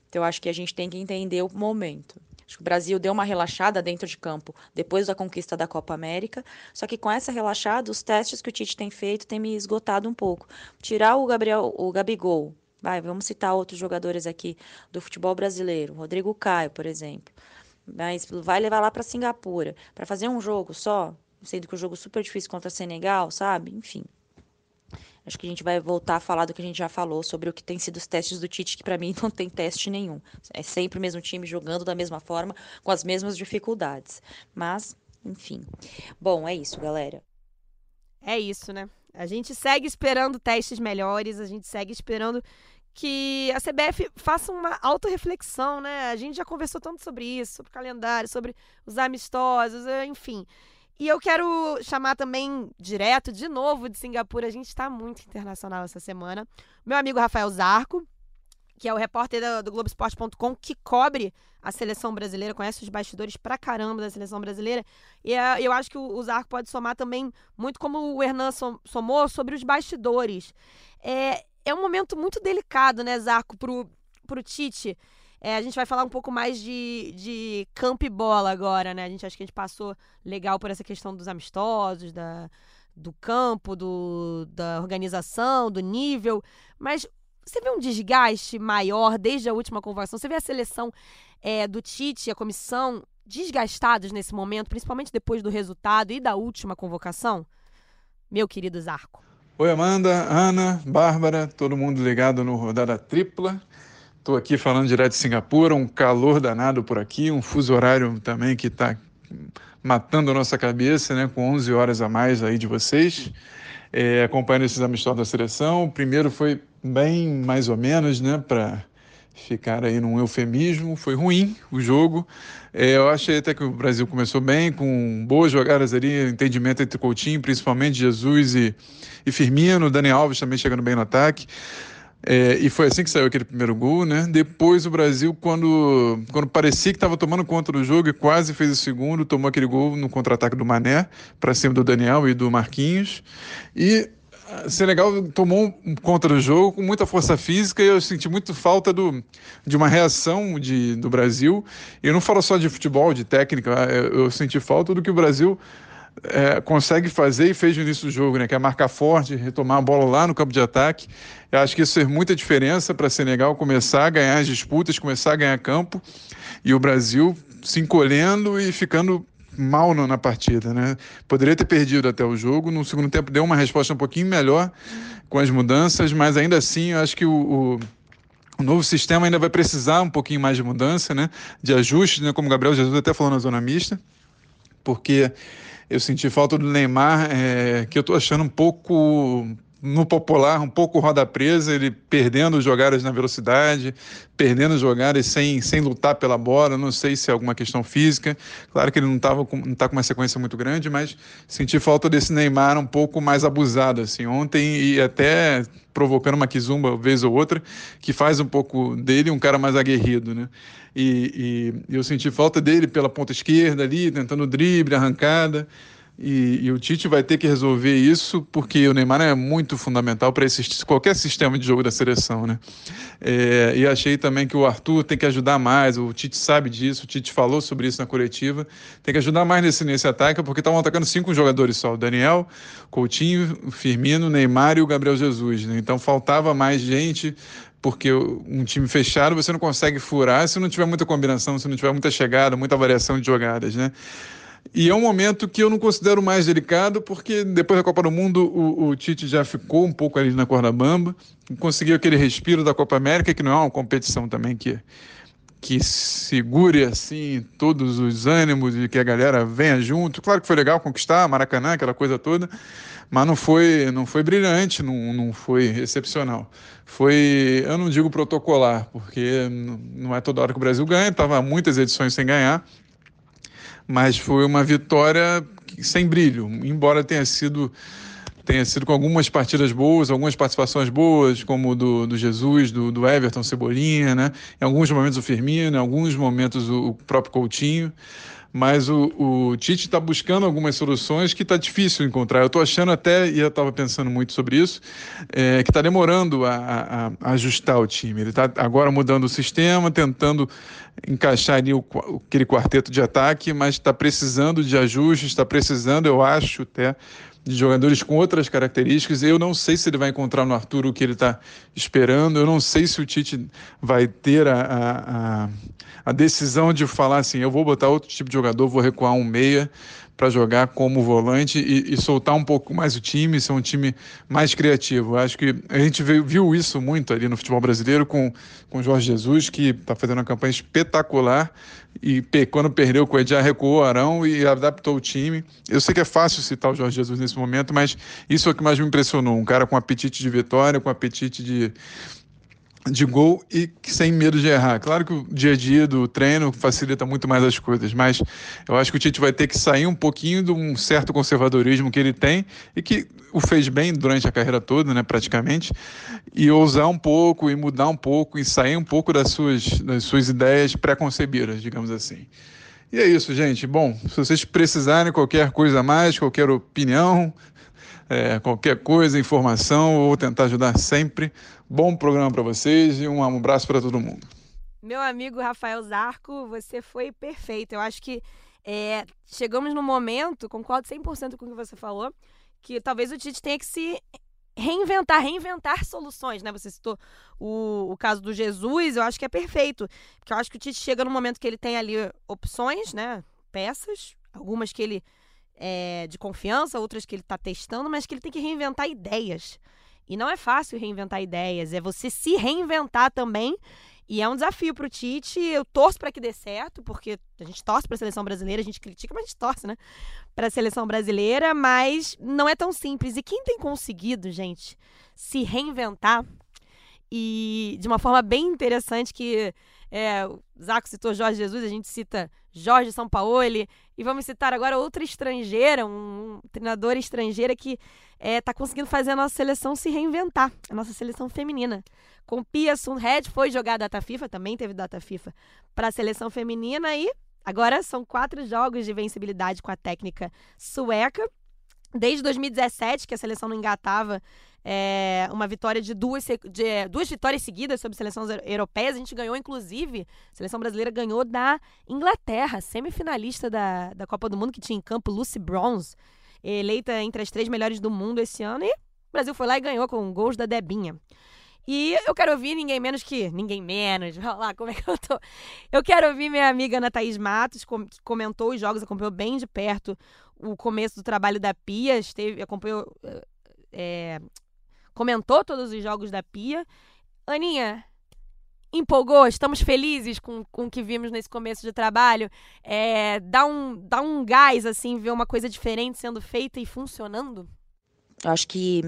Então eu acho que a gente tem que entender o momento. Acho que o Brasil deu uma relaxada dentro de campo depois da conquista da Copa América. Só que com essa relaxada, os testes que o Tite tem feito têm me esgotado um pouco. Tirar o Gabriel, o Gabigol. Vai, vamos citar outros jogadores aqui do futebol brasileiro. Rodrigo Caio, por exemplo mas vai levar lá para Singapura para fazer um jogo só, sendo que o jogo é super difícil contra Senegal, sabe? Enfim. Acho que a gente vai voltar a falar do que a gente já falou sobre o que tem sido os testes do Tite, que para mim não tem teste nenhum. É sempre o mesmo time jogando da mesma forma, com as mesmas dificuldades. Mas, enfim. Bom, é isso, galera. É isso, né? A gente segue esperando testes melhores, a gente segue esperando que a CBF faça uma autorreflexão, né? A gente já conversou tanto sobre isso, sobre calendário, sobre os amistosos, eh, enfim. E eu quero chamar também direto, de novo, de Singapura. A gente está muito internacional essa semana. Meu amigo Rafael Zarco, que é o repórter do, do Globoesporte.com, que cobre a seleção brasileira, conhece os bastidores pra caramba da seleção brasileira. E uh, eu acho que o, o Zarco pode somar também muito como o Hernan somou sobre os bastidores. É, é um momento muito delicado, né, Zarco, pro, pro Tite. É, a gente vai falar um pouco mais de, de campo e bola agora, né? A gente acha que a gente passou legal por essa questão dos amistosos, da, do campo, do, da organização, do nível. Mas você vê um desgaste maior desde a última convocação? Você vê a seleção é, do Tite, a comissão, desgastados nesse momento, principalmente depois do resultado e da última convocação? Meu querido Zarco. Oi, Amanda, Ana, Bárbara, todo mundo ligado no Rodada Tripla. Estou aqui falando direto de Singapura, um calor danado por aqui, um fuso horário também que está matando a nossa cabeça, né, com 11 horas a mais aí de vocês, é, acompanhando esses amistosos da seleção. O primeiro foi bem mais ou menos, né, para ficar aí num eufemismo. Foi ruim o jogo. É, eu achei até que o Brasil começou bem, com boas jogadas ali, entendimento entre Coutinho, principalmente Jesus e, e Firmino, Dani Alves também chegando bem no ataque. É, e foi assim que saiu aquele primeiro gol, né? Depois o Brasil, quando, quando parecia que estava tomando conta do jogo e quase fez o segundo, tomou aquele gol no contra-ataque do Mané, para cima do Daniel e do Marquinhos. E Senegal tomou conta do jogo com muita força física e eu senti muito falta do, de uma reação de, do Brasil. E eu não falo só de futebol, de técnica, eu, eu senti falta do que o Brasil é, consegue fazer e fez no início do jogo, né? Que é marcar forte, retomar a bola lá no campo de ataque. Eu acho que isso fez muita diferença para Senegal começar a ganhar as disputas, começar a ganhar campo. E o Brasil se encolhendo e ficando mal na partida, né? Poderia ter perdido até o jogo. No segundo tempo deu uma resposta um pouquinho melhor com as mudanças, mas ainda assim eu acho que o, o, o novo sistema ainda vai precisar um pouquinho mais de mudança, né? De ajustes, né? Como o Gabriel Jesus até falou na zona mista, porque eu senti falta do Neymar, é, que eu estou achando um pouco no popular, um pouco roda presa, ele perdendo jogadas na velocidade, perdendo jogadas sem, sem lutar pela bola. Não sei se é alguma questão física. Claro que ele não estava não tá com uma sequência muito grande, mas senti falta desse Neymar um pouco mais abusado assim ontem e até provocando uma quizumba vez ou outra, que faz um pouco dele um cara mais aguerrido, né? E, e eu senti falta dele pela ponta esquerda ali, tentando drible, arrancada. E, e, o Tite vai ter que resolver isso porque o Neymar é muito fundamental para qualquer sistema de jogo da seleção, né? É, e achei também que o Arthur tem que ajudar mais. O Tite sabe disso, o Tite falou sobre isso na coletiva. Tem que ajudar mais nesse, nesse ataque porque estavam atacando cinco jogadores só: o Daniel, Coutinho, Firmino, Neymar e o Gabriel Jesus. Né? Então faltava mais gente porque um time fechado você não consegue furar se não tiver muita combinação, se não tiver muita chegada, muita variação de jogadas, né? E é um momento que eu não considero mais delicado, porque depois da Copa do Mundo o, o Tite já ficou um pouco ali na corda bamba, conseguiu aquele respiro da Copa América, que não é uma competição também que, que segure assim todos os ânimos e que a galera venha junto. Claro que foi legal conquistar Maracanã, aquela coisa toda, mas não foi, não foi brilhante, não, não foi excepcional. Foi, eu não digo protocolar, porque não é toda hora que o Brasil ganha, estava muitas edições sem ganhar, mas foi uma vitória sem brilho, embora tenha sido tenha sido com algumas partidas boas, algumas participações boas, como do, do Jesus, do, do Everton Cebolinha, né? Em alguns momentos o Firmino, em alguns momentos o, o próprio Coutinho mas o, o Tite está buscando algumas soluções que está difícil encontrar. Eu estou achando até, e eu estava pensando muito sobre isso, é, que está demorando a, a, a, ajustar o time. Ele está agora mudando o sistema, tentando encaixar ali o, aquele quarteto de ataque, mas está precisando de ajustes, está precisando, eu acho até, de jogadores com outras características. Eu não sei se ele vai encontrar no Arthur o que ele está esperando. Eu não sei se o Tite vai ter a, a, a, decisão de falar assim: eu vou botar outro tipo de jogador, vou recuar um meia para jogar como volante e, e, soltar um pouco mais o time, ser um time mais criativo. Acho que a gente viu, viu isso muito ali no futebol brasileiro com o Jorge Jesus, que está fazendo uma campanha espetacular e quando perdeu o Ediar recuou o Arão e adaptou o time. Eu sei que é fácil citar o Jorge Jesus nesse momento, mas isso é o que mais me impressionou. Um cara com apetite de vitória, com apetite de, de gol e sem medo de errar. Claro que o dia a dia do treino facilita muito mais as coisas, mas eu acho que o Tite vai ter que sair um pouquinho de um certo conservadorismo que ele tem e que o fez bem durante a carreira toda, né, praticamente, e ousar um pouco e mudar um pouco e sair um pouco das suas, das suas ideias preconcebidas, digamos assim. E é isso, gente. Bom, se vocês precisarem qualquer coisa a mais, qualquer opinião, é, qualquer coisa, informação, ou tentar ajudar sempre. Bom programa para vocês e um abraço para todo mundo. Meu amigo Rafael Zarco, você foi perfeito. Eu acho que é, chegamos no momento, concordo 100% com o que você falou, que talvez o Tite tenha que se reinventar, reinventar soluções, né? Você citou o, o caso do Jesus, eu acho que é perfeito. Porque eu acho que o Tite chega no momento que ele tem ali opções, né? Peças, algumas que ele é, de confiança, outras que ele está testando, mas que ele tem que reinventar ideias. E não é fácil reinventar ideias, é você se reinventar também. E é um desafio para o Tite. Eu torço para que dê certo, porque a gente torce para a seleção brasileira, a gente critica, mas a gente torce, né? Para a seleção brasileira, mas não é tão simples. E quem tem conseguido, gente, se reinventar e de uma forma bem interessante que é, o Zaco citou Jorge Jesus, a gente cita Jorge Sampaoli e vamos citar agora outra estrangeira, um, um treinador estrangeira que está é, conseguindo fazer a nossa seleção se reinventar, a nossa seleção feminina. Com Pia Sunhead foi jogar data FIFA, também teve data FIFA para a seleção feminina e agora são quatro jogos de vencibilidade com a técnica sueca. Desde 2017 que a seleção não engatava é, uma vitória de duas, de é, duas vitórias seguidas sobre seleções europeias. A gente ganhou, inclusive, a seleção brasileira ganhou da Inglaterra, semifinalista da, da Copa do Mundo, que tinha em campo Lucy Bronze, eleita entre as três melhores do mundo esse ano. E o Brasil foi lá e ganhou com gols da Debinha. E eu quero ouvir ninguém menos que. Ninguém menos. Olha lá, como é que eu tô? Eu quero ouvir minha amiga Ana Thaís Matos, que comentou os jogos, acompanhou bem de perto o começo do trabalho da Pia, esteve, acompanhou é, comentou todos os jogos da Pia. Aninha, empolgou? Estamos felizes com, com o que vimos nesse começo de trabalho? É, dá, um, dá um gás, assim, ver uma coisa diferente sendo feita e funcionando? Eu acho que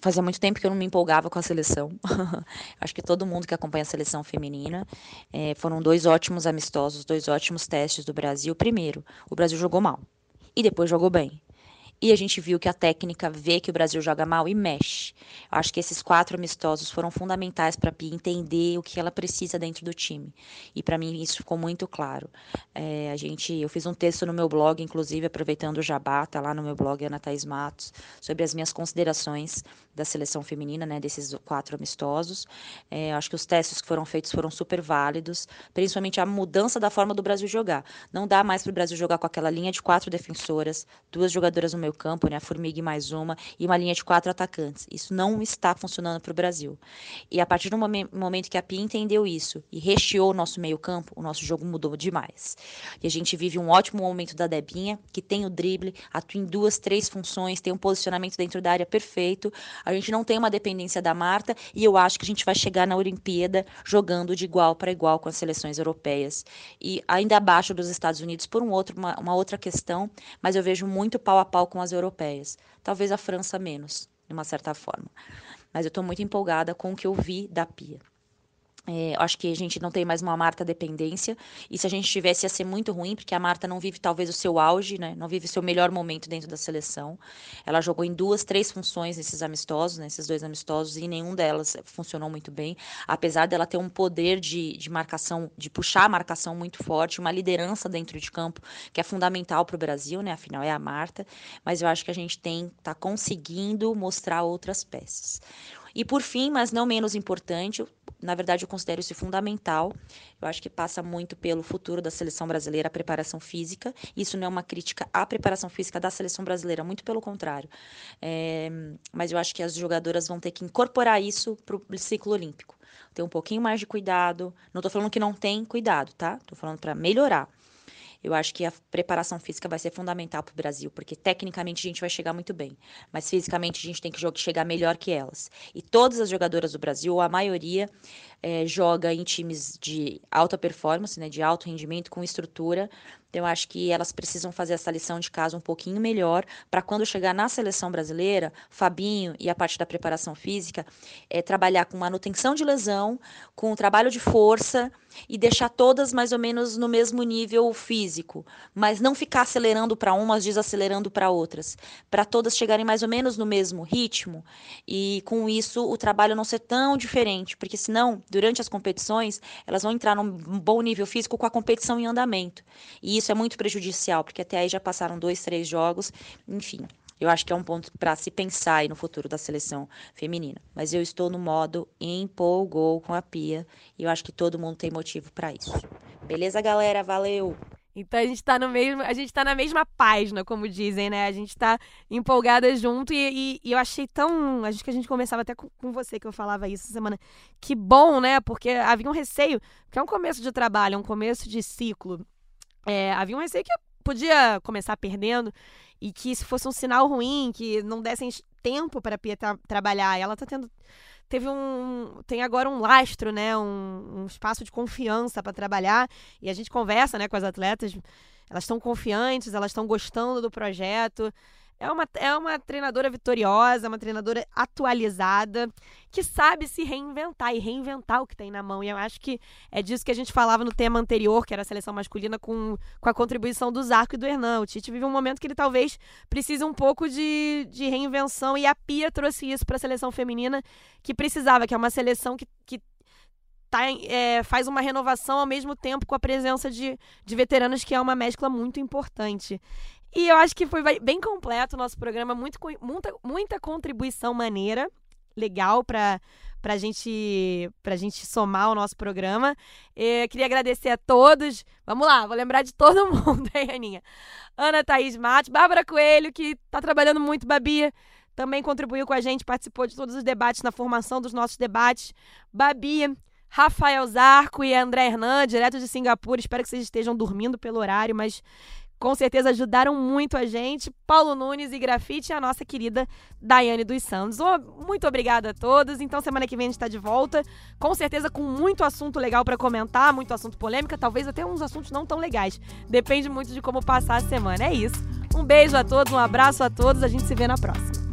fazia muito tempo que eu não me empolgava com a seleção. acho que todo mundo que acompanha a seleção feminina é, foram dois ótimos amistosos, dois ótimos testes do Brasil. Primeiro, o Brasil jogou mal e depois jogou bem. E a gente viu que a técnica vê que o Brasil joga mal e mexe. Eu acho que esses quatro amistosos foram fundamentais para a Pia entender o que ela precisa dentro do time. E para mim isso ficou muito claro. É, a gente, eu fiz um texto no meu blog, inclusive aproveitando o Jabá, tá lá no meu blog Ana Thaís Matos, sobre as minhas considerações da seleção feminina, né, desses quatro amistosos. É, acho que os testes que foram feitos foram super válidos, principalmente a mudança da forma do Brasil jogar. Não dá mais para o Brasil jogar com aquela linha de quatro defensoras, duas jogadoras no meio campo, né? A Formiga e mais uma, e uma linha de quatro atacantes. Isso não está funcionando para o Brasil. E a partir do momento que a Pia entendeu isso e recheou o nosso meio campo, o nosso jogo mudou demais. E a gente vive um ótimo momento da Debinha, que tem o drible, atua em duas, três funções, tem um posicionamento dentro da área perfeito. A gente não tem uma dependência da Marta e eu acho que a gente vai chegar na Olimpíada jogando de igual para igual com as seleções europeias. E ainda abaixo dos Estados Unidos por um outro, uma, uma outra questão, mas eu vejo muito pau a pau com as europeias. Talvez a França menos, de uma certa forma. Mas eu estou muito empolgada com o que eu vi da Pia. É, acho que a gente não tem mais uma Marta dependência. E se a gente tivesse, ia ser muito ruim, porque a Marta não vive talvez o seu auge, né? não vive o seu melhor momento dentro da seleção. Ela jogou em duas, três funções nesses amistosos, nesses dois amistosos, e nenhum delas funcionou muito bem. Apesar dela ter um poder de, de marcação, de puxar a marcação muito forte, uma liderança dentro de campo, que é fundamental para o Brasil, né? afinal é a Marta. Mas eu acho que a gente tem tá conseguindo mostrar outras peças. E por fim, mas não menos importante, na verdade eu considero isso fundamental. Eu acho que passa muito pelo futuro da seleção brasileira, a preparação física. Isso não é uma crítica à preparação física da seleção brasileira, muito pelo contrário. É, mas eu acho que as jogadoras vão ter que incorporar isso para o ciclo olímpico. Ter um pouquinho mais de cuidado. Não estou falando que não tem cuidado, tá? Estou falando para melhorar. Eu acho que a preparação física vai ser fundamental para o Brasil, porque tecnicamente a gente vai chegar muito bem, mas fisicamente a gente tem que chegar melhor que elas. E todas as jogadoras do Brasil, a maioria, é, joga em times de alta performance, né, de alto rendimento, com estrutura. Então, eu acho que elas precisam fazer essa lição de casa um pouquinho melhor, para quando chegar na seleção brasileira, Fabinho e a parte da preparação física, é, trabalhar com manutenção de lesão, com trabalho de força e deixar todas mais ou menos no mesmo nível físico, mas não ficar acelerando para umas, desacelerando para outras, para todas chegarem mais ou menos no mesmo ritmo e com isso o trabalho não ser tão diferente, porque senão, durante as competições, elas vão entrar num bom nível físico com a competição em andamento. E isso é muito prejudicial, porque até aí já passaram dois, três jogos, enfim. Eu acho que é um ponto para se pensar aí no futuro da seleção feminina. Mas eu estou no modo empolgou com a Pia e eu acho que todo mundo tem motivo para isso. Beleza, galera? Valeu! Então a gente tá no mesmo, a gente tá na mesma página, como dizem, né? A gente tá empolgada junto e, e, e eu achei tão. Acho que a gente conversava até com, com, você que eu falava isso essa semana. Que bom, né? Porque havia um receio, que é um começo de trabalho, é um começo de ciclo. É, havia um receio que podia começar perdendo e que isso fosse um sinal ruim, que não dessem tempo para a Pia tra trabalhar. Ela tá tendo teve um tem agora um lastro, né, um, um espaço de confiança para trabalhar e a gente conversa, né, com as atletas, elas estão confiantes, elas estão gostando do projeto. É uma, é uma treinadora vitoriosa, uma treinadora atualizada, que sabe se reinventar e reinventar o que tem na mão. E eu acho que é disso que a gente falava no tema anterior, que era a seleção masculina, com, com a contribuição do Zarco e do Hernan. O Tite vive um momento que ele talvez precise um pouco de, de reinvenção, e a Pia trouxe isso para a seleção feminina que precisava, que é uma seleção que, que tá, é, faz uma renovação ao mesmo tempo com a presença de, de veteranos, que é uma mescla muito importante. E eu acho que foi bem completo o nosso programa, muito, muita, muita contribuição maneira, legal para pra gente, pra gente somar o nosso programa. Eu queria agradecer a todos. Vamos lá, vou lembrar de todo mundo, hein, Aninha? Ana Thaís Matos, Bárbara Coelho, que tá trabalhando muito, Babi, também contribuiu com a gente, participou de todos os debates, na formação dos nossos debates. Babi, Rafael Zarco e André Hernan, direto de Singapura. Espero que vocês estejam dormindo pelo horário, mas com certeza ajudaram muito a gente. Paulo Nunes e Grafite e a nossa querida Daiane dos Santos. Muito obrigada a todos. Então, semana que vem a gente está de volta. Com certeza com muito assunto legal para comentar, muito assunto polêmica, talvez até uns assuntos não tão legais. Depende muito de como passar a semana. É isso. Um beijo a todos, um abraço a todos. A gente se vê na próxima.